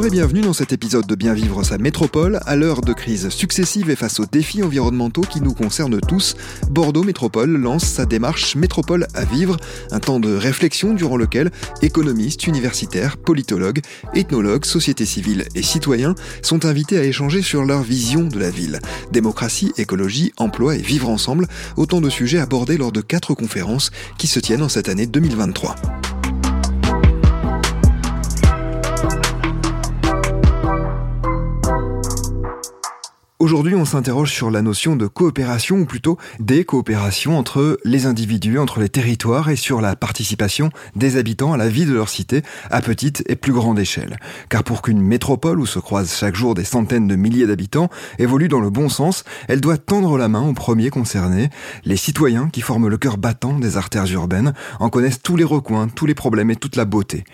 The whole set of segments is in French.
Bonjour et bienvenue dans cet épisode de Bien vivre sa métropole. À l'heure de crises successives et face aux défis environnementaux qui nous concernent tous, Bordeaux Métropole lance sa démarche Métropole à vivre, un temps de réflexion durant lequel économistes, universitaires, politologues, ethnologues, sociétés civiles et citoyens sont invités à échanger sur leur vision de la ville. Démocratie, écologie, emploi et vivre ensemble, autant de sujets abordés lors de quatre conférences qui se tiennent en cette année 2023. Aujourd'hui, on s'interroge sur la notion de coopération, ou plutôt des coopérations entre les individus, entre les territoires et sur la participation des habitants à la vie de leur cité à petite et plus grande échelle. Car pour qu'une métropole où se croisent chaque jour des centaines de milliers d'habitants évolue dans le bon sens, elle doit tendre la main aux premiers concernés. Les citoyens qui forment le cœur battant des artères urbaines en connaissent tous les recoins, tous les problèmes et toute la beauté.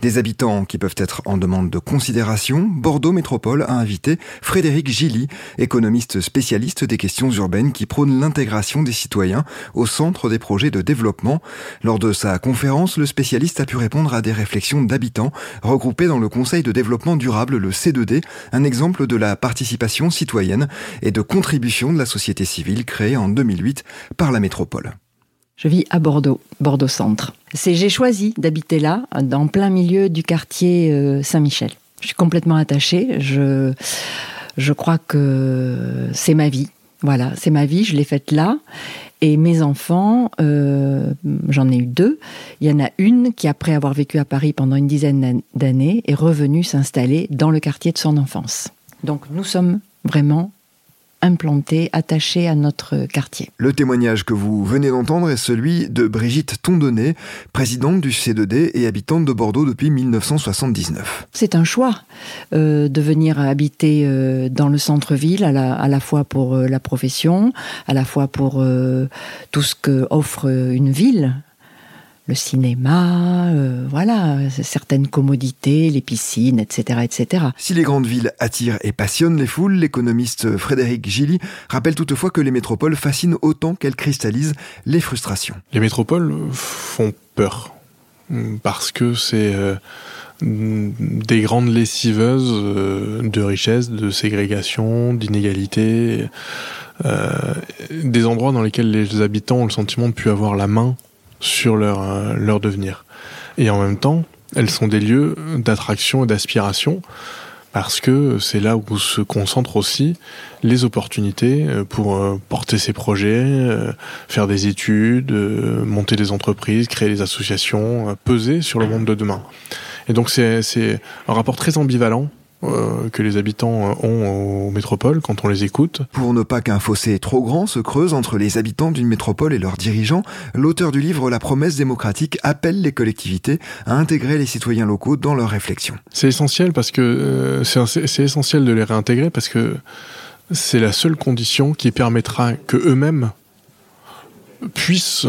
Des habitants qui peuvent être en demande de considération, Bordeaux Métropole a invité Frédéric Gilly, économiste spécialiste des questions urbaines qui prône l'intégration des citoyens au centre des projets de développement. Lors de sa conférence, le spécialiste a pu répondre à des réflexions d'habitants regroupés dans le Conseil de développement durable, le C2D, un exemple de la participation citoyenne et de contribution de la société civile créée en 2008 par la métropole. Je vis à Bordeaux, Bordeaux Centre. C'est j'ai choisi d'habiter là, dans plein milieu du quartier euh, Saint-Michel. Je suis complètement attachée. Je je crois que c'est ma vie. Voilà, c'est ma vie, je l'ai faite là. Et mes enfants, euh, j'en ai eu deux. Il y en a une qui, après avoir vécu à Paris pendant une dizaine d'années, est revenue s'installer dans le quartier de son enfance. Donc nous sommes vraiment implanté, attaché à notre quartier. Le témoignage que vous venez d'entendre est celui de Brigitte Tondonnet, présidente du C2D et habitante de Bordeaux depuis 1979. C'est un choix euh, de venir habiter euh, dans le centre-ville, à la, à la, fois pour euh, la profession, à la fois pour tout ce que offre une ville, le cinéma, euh, voilà, certaines commodités, les piscines, etc., etc. Si les grandes villes attirent et passionnent les foules, l'économiste Frédéric Gilly rappelle toutefois que les métropoles fascinent autant qu'elles cristallisent les frustrations. Les métropoles font peur parce que c'est euh, des grandes lessiveuses euh, de richesse, de ségrégation, d'inégalité, des endroits dans lesquels les habitants ont le sentiment de plus avoir la main sur leur, euh, leur devenir. Et en même temps, elles sont des lieux d'attraction et d'aspiration parce que c'est là où se concentrent aussi les opportunités euh, pour euh, porter ses projets, faire des études, monter des entreprises, créer des associations, peser sur le monde de demain. Et donc c'est un rapport très ambivalent euh, que les habitants euh, ont aux métropoles quand on les écoute. Pour ne pas qu'un fossé trop grand se creuse entre les habitants d'une métropole et leurs dirigeants, l'auteur du livre La promesse démocratique appelle les collectivités à intégrer les citoyens locaux dans leurs réflexions. C'est essentiel parce que euh, c'est essentiel de les réintégrer parce que c'est la seule condition qui permettra que eux-mêmes puissent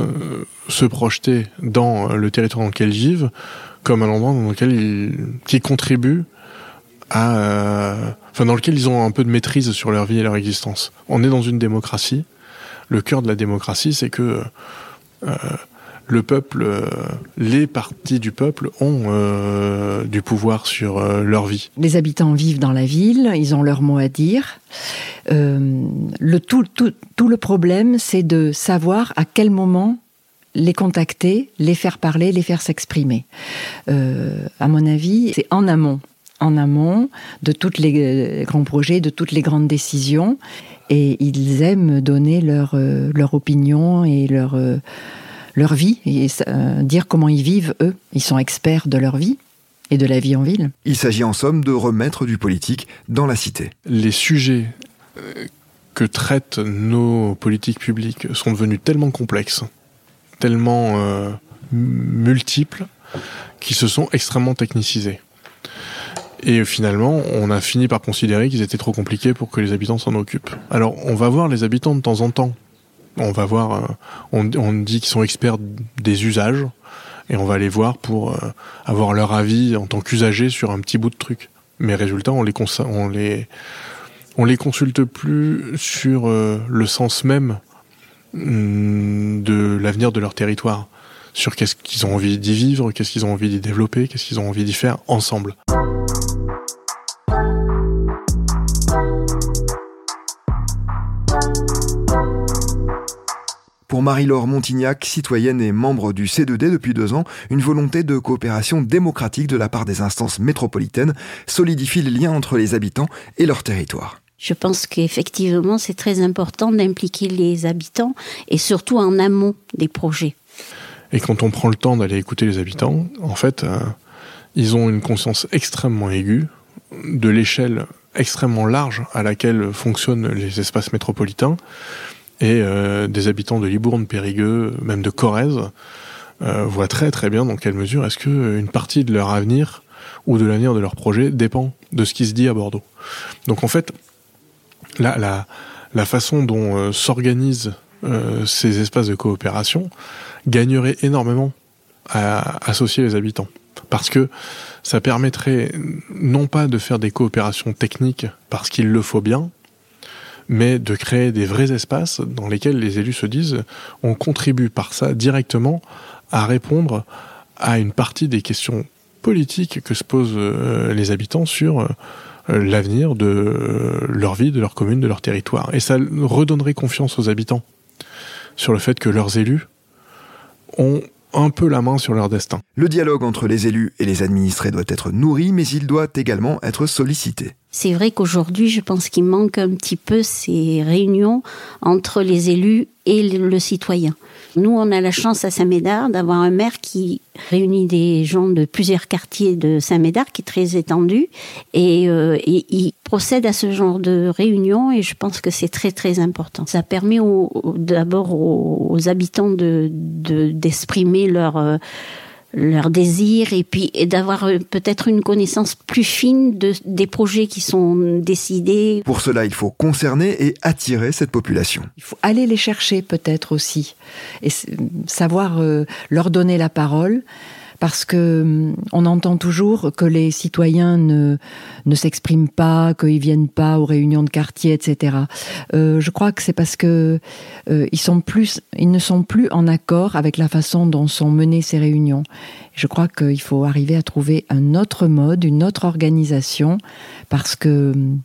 se projeter dans le territoire dans lequel ils vivent comme un endroit dans lequel ils, qui contribue euh, enfin, dans lequel ils ont un peu de maîtrise sur leur vie et leur existence. On est dans une démocratie. Le cœur de la démocratie, c'est que euh, le peuple, euh, les partis du peuple ont du pouvoir sur leur vie. Les habitants vivent dans la ville, ils ont leur mot à dire. le tout, tout, tout le problème, c'est de savoir à quel moment les contacter, les faire parler, les faire s'exprimer. à mon avis, c'est en amont en amont de tous les euh, grands projets, de toutes les grandes décisions. Et ils aiment donner leur, euh, leur opinion et leur, euh, leur vie, et dire comment ils vivent, eux. Ils sont experts de leur vie et de la vie en ville. Il s'agit en somme de remettre du politique dans la cité. Les sujets que traitent nos politiques publiques sont devenus tellement complexes, tellement multiples, qui se sont extrêmement technicisés. Et finalement, on a fini par considérer qu'ils étaient trop compliqués pour que les habitants s'en occupent. Alors, on va voir les habitants de temps en temps. On va voir, euh, on, dit qu'ils sont experts des usages, et on va les voir pour euh, avoir leur avis en tant qu'usagers sur un petit bout de truc. Mais résultat, on les, on on les consulte plus sur euh, le sens même mm, de l'avenir de leur territoire, sur qu'est-ce qu'ils ont envie d'y vivre, qu'est-ce qu'ils ont envie d'y développer, qu'est-ce qu'ils ont envie d'y faire ensemble. Pour Marie-Laure Montignac, citoyenne et membre du C2D depuis deux ans, une volonté de coopération démocratique de la part des instances métropolitaines solidifie les liens entre les habitants et leur territoire. Je pense qu'effectivement, c'est très important d'impliquer les habitants et surtout en amont des projets. Et quand on prend le temps d'aller écouter les habitants, en fait, euh, ils ont une conscience extrêmement aiguë de l'échelle extrêmement large à laquelle fonctionnent les espaces métropolitains. Et euh, des habitants de Libourne, Périgueux, même de Corrèze, euh, voient très très bien dans quelle mesure est-ce qu'une partie de leur avenir ou de l'avenir de leur projet dépend de ce qui se dit à Bordeaux. Donc en fait, la, façon dont euh, s'organisent ces espaces de coopération gagnerait énormément à associer les habitants. Parce que ça permettrait non pas de faire des coopérations techniques parce qu'il le faut bien, mais de créer des vrais espaces dans lesquels les élus se disent on contribue par ça directement à répondre à une partie des questions politiques que se posent euh, les habitants sur euh, l'avenir de euh, leur vie, de leur commune, de leur territoire. Et ça redonnerait confiance aux habitants sur le fait que leurs élus ont un peu la main sur leur destin. Le dialogue entre les élus et les administrés doit être nourri, mais il doit également être sollicité. C'est vrai qu'aujourd'hui, je pense qu'il manque un petit peu ces réunions entre les élus et le citoyen. Nous, on a la chance à Saint-Médard d'avoir un maire qui réunit des gens de plusieurs quartiers de Saint-Médard, qui est très étendu, et, euh, il procède à ce genre de réunions, et je pense que c'est très très important. Ça permet d'abord aux, habitants de d'exprimer de, leur euh, leur désir et puis d'avoir euh, peut-être une connaissance plus fine de, des projets qui sont décidés. Pour cela, il faut concerner et attirer cette population. Il faut aller les chercher peut-être aussi et savoir euh, leur donner la parole parce que hum, on entend toujours que les citoyens ne, ne s'expriment pas, qu'ils viennent pas aux réunions de quartier, etc. Euh, je crois que c'est parce que euh, ils ne sont plus en accord avec la façon dont sont menées ces réunions. Je crois qu'il faut arriver à trouver un autre mode, une autre organisation, parce que hum,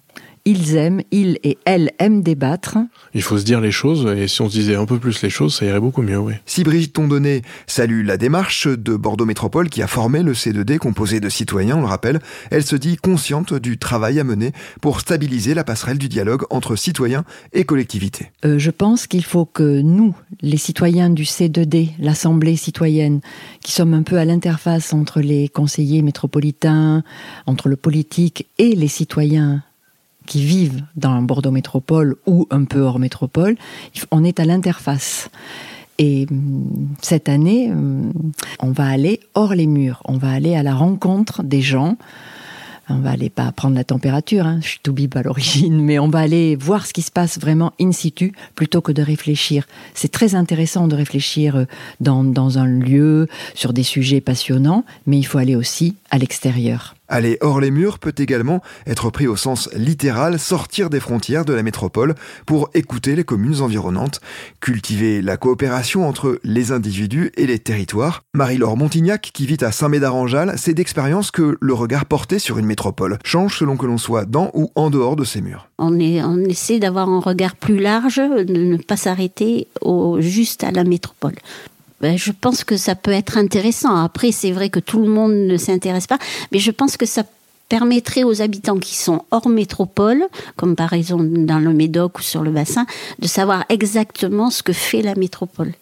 ils aiment, ils et elles aiment débattre. Il faut se dire les choses, et si on se disait un peu plus les choses, ça irait beaucoup mieux, oui. Si Brigitte Tondonnet salue la démarche de Bordeaux Métropole qui a formé le C2D composé de citoyens, on le rappelle, elle se dit consciente du travail à mener pour stabiliser la passerelle du dialogue entre citoyens et collectivités. Euh, je pense qu'il faut que nous, les citoyens du C2D, l'Assemblée citoyenne, qui sommes un peu à l'interface entre les conseillers métropolitains, entre le politique et les citoyens qui vivent dans Bordeaux métropole ou un peu hors métropole, on est à l'interface. Et hum, cette année, hum, on va aller hors les murs, on va aller à la rencontre des gens. On va aller pas prendre la température, hein, je suis tout bib à l'origine, mais on va aller voir ce qui se passe vraiment in situ plutôt que de réfléchir. C'est très intéressant de réfléchir euh, dans, dans un lieu, sur des sujets passionnants, mais il faut aller aussi à l'extérieur. Aller hors les murs peut également être pris au sens littéral, sortir des frontières de la métropole pour écouter les communes environnantes, cultiver la coopération entre les individus et les territoires. Marie-Laure Montignac, qui vit à Saint-Médard-en-Jalles, c'est d'expérience que le regard porté sur une métropole change selon que l'on soit dans ou en dehors de ses murs. On, on essaie d'avoir un regard plus large, de ne pas s'arrêter juste à la métropole ben, je pense que ça peut être intéressant. Après, c'est vrai que tout le monde ne s'intéresse pas, mais je pense que ça permettrait aux habitants qui sont hors métropole, comme par exemple dans le Médoc ou sur le bassin, de savoir exactement ce que fait la métropole.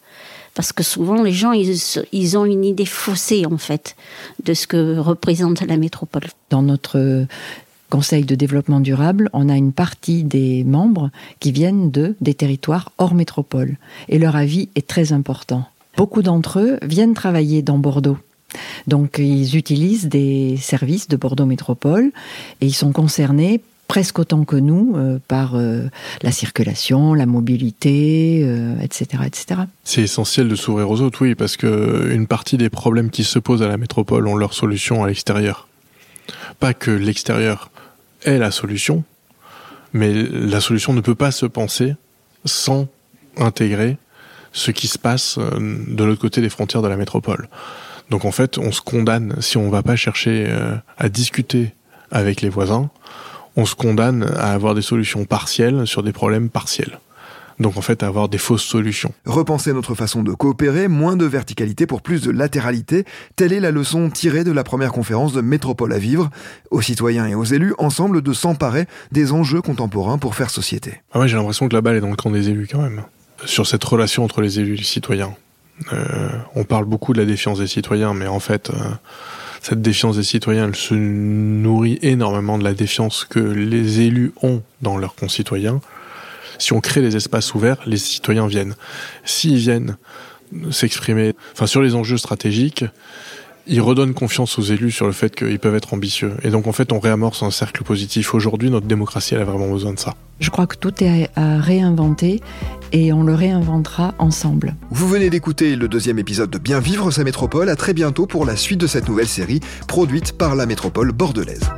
Parce que souvent, les gens, ils, ont une idée faussée, en fait, de ce que représente la métropole. Dans notre Conseil de développement durable, on a une partie des membres qui viennent de des territoires hors métropole. Et leur avis est très important. Beaucoup d'entre eux viennent travailler dans Bordeaux. Donc ils utilisent des services de Bordeaux Métropole et ils sont concernés presque autant que nous euh, par euh, la circulation, la mobilité, euh, etc., etc. C'est essentiel de s'ouvrir aux autres, oui, parce que une partie des problèmes qui se posent à la métropole ont leur solution à l'extérieur. Pas que l'extérieur est la solution, mais la solution ne peut pas se penser sans intégrer ce qui se passe euh, de l'autre côté des frontières de la métropole. Donc en fait, on se condamne, si on va pas chercher euh, à discuter avec les voisins, on se condamne à avoir des solutions partielles sur des problèmes partiels. Donc en fait, avoir des fausses solutions. Repenser notre façon de coopérer, moins de verticalité pour plus de latéralité, telle est la leçon tirée de la première conférence de Métropole à vivre, aux citoyens et aux élus, ensemble de s'emparer des enjeux contemporains pour faire société. Ah ouais, j'ai l'impression que la balle est dans le camp des élus quand même, sur cette relation entre les élus et les citoyens. Euh, on parle beaucoup de la défiance des citoyens, mais en fait, euh, cette défiance des citoyens, elle se nourrit énormément de la défiance que les élus ont dans leurs concitoyens. Si on crée des espaces ouverts, les citoyens viennent. S'ils viennent s'exprimer, enfin sur les enjeux stratégiques, ils redonnent confiance aux élus sur le fait qu'ils peuvent être ambitieux. Et donc en fait, on réamorce un cercle positif. Aujourd'hui, notre démocratie, elle a vraiment besoin de ça. Je crois que tout est à réinventer et on le réinventera ensemble. Vous venez d'écouter le deuxième épisode de Bien vivre sa métropole. À très bientôt pour la suite de cette nouvelle série produite par la métropole bordelaise.